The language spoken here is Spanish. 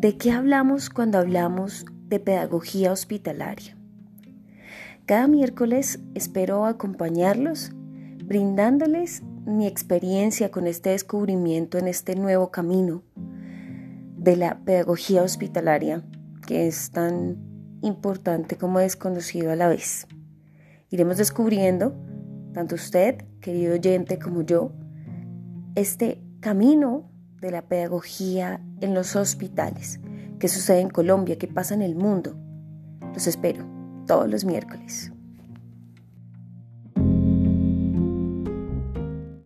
¿De qué hablamos cuando hablamos de pedagogía hospitalaria? Cada miércoles espero acompañarlos brindándoles mi experiencia con este descubrimiento en este nuevo camino de la pedagogía hospitalaria que es tan importante como desconocido a la vez. Iremos descubriendo, tanto usted, querido oyente, como yo, este camino de la pedagogía en los hospitales, que sucede en Colombia, que pasa en el mundo. Los espero todos los miércoles.